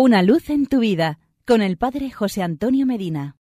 Una luz en tu vida con el Padre José Antonio Medina.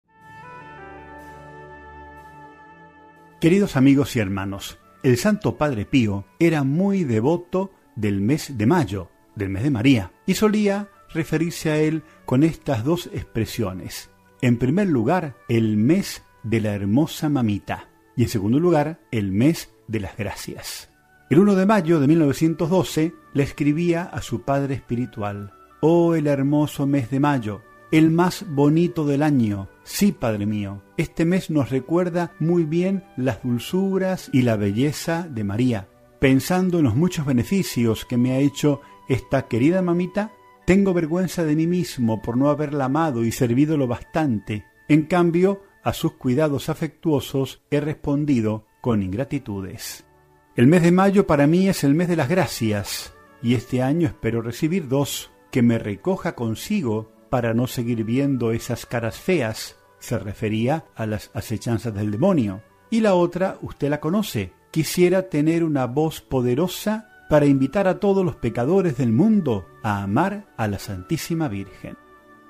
Queridos amigos y hermanos, el Santo Padre Pío era muy devoto del mes de mayo, del mes de María, y solía referirse a él con estas dos expresiones. En primer lugar, el mes de la hermosa mamita, y en segundo lugar, el mes de las gracias. El 1 de mayo de 1912 le escribía a su padre espiritual, Oh el hermoso mes de mayo, el más bonito del año. Sí, Padre mío, este mes nos recuerda muy bien las dulzuras y la belleza de María. Pensando en los muchos beneficios que me ha hecho esta querida mamita, tengo vergüenza de mí mismo por no haberla amado y servido lo bastante. En cambio, a sus cuidados afectuosos he respondido con ingratitudes. El mes de mayo para mí es el mes de las gracias, y este año espero recibir dos, que me recoja consigo para no seguir viendo esas caras feas, se refería a las acechanzas del demonio. Y la otra, usted la conoce, quisiera tener una voz poderosa para invitar a todos los pecadores del mundo a amar a la Santísima Virgen.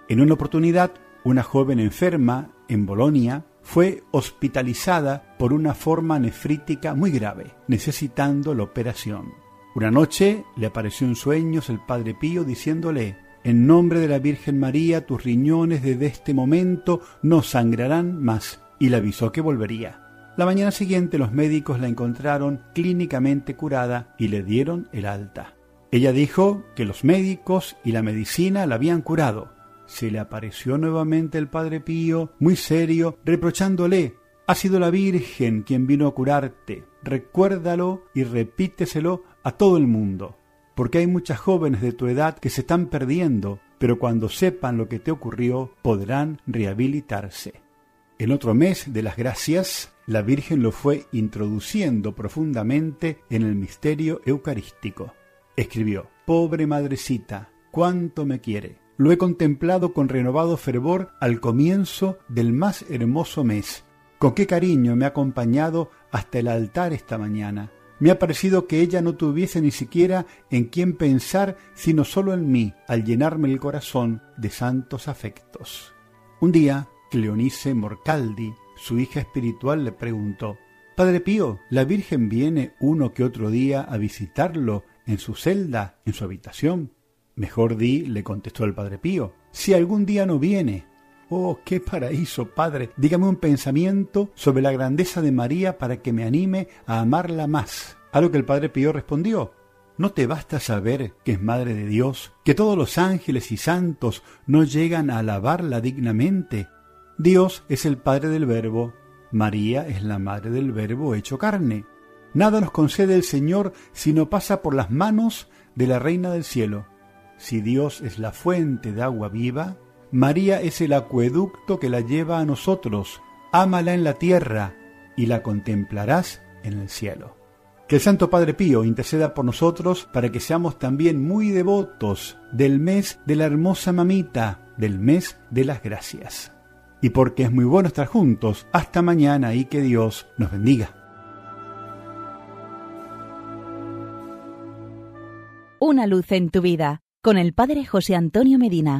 En una oportunidad, una joven enferma en Bolonia fue hospitalizada por una forma nefrítica muy grave, necesitando la operación. Una noche le apareció en sueños el Padre Pío diciéndole, en nombre de la Virgen María, tus riñones desde este momento no sangrarán más, y le avisó que volvería. La mañana siguiente los médicos la encontraron clínicamente curada y le dieron el alta. Ella dijo que los médicos y la medicina la habían curado, se le apareció nuevamente el Padre Pío, muy serio, reprochándole Ha sido la Virgen quien vino a curarte. Recuérdalo y repíteselo a todo el mundo, porque hay muchas jóvenes de tu edad que se están perdiendo, pero cuando sepan lo que te ocurrió podrán rehabilitarse. En otro mes de las gracias, la Virgen lo fue introduciendo profundamente en el misterio eucarístico. Escribió, Pobre madrecita, cuánto me quiere lo he contemplado con renovado fervor al comienzo del más hermoso mes. Con qué cariño me ha acompañado hasta el altar esta mañana. Me ha parecido que ella no tuviese ni siquiera en quién pensar, sino solo en mí, al llenarme el corazón de santos afectos. Un día, Cleonice Morcaldi, su hija espiritual, le preguntó Padre Pío, ¿la Virgen viene uno que otro día a visitarlo en su celda, en su habitación? Mejor di, le contestó el padre Pío, si algún día no viene. Oh, qué paraíso, padre. Dígame un pensamiento sobre la grandeza de María para que me anime a amarla más. A lo que el padre Pío respondió, ¿No te basta saber que es Madre de Dios, que todos los ángeles y santos no llegan a alabarla dignamente? Dios es el Padre del Verbo, María es la Madre del Verbo hecho carne. Nada nos concede el Señor si no pasa por las manos de la Reina del Cielo. Si Dios es la fuente de agua viva, María es el acueducto que la lleva a nosotros. Ámala en la tierra y la contemplarás en el cielo. Que el Santo Padre Pío interceda por nosotros para que seamos también muy devotos del mes de la hermosa mamita, del mes de las gracias. Y porque es muy bueno estar juntos, hasta mañana y que Dios nos bendiga. Una luz en tu vida con el Padre José Antonio Medina.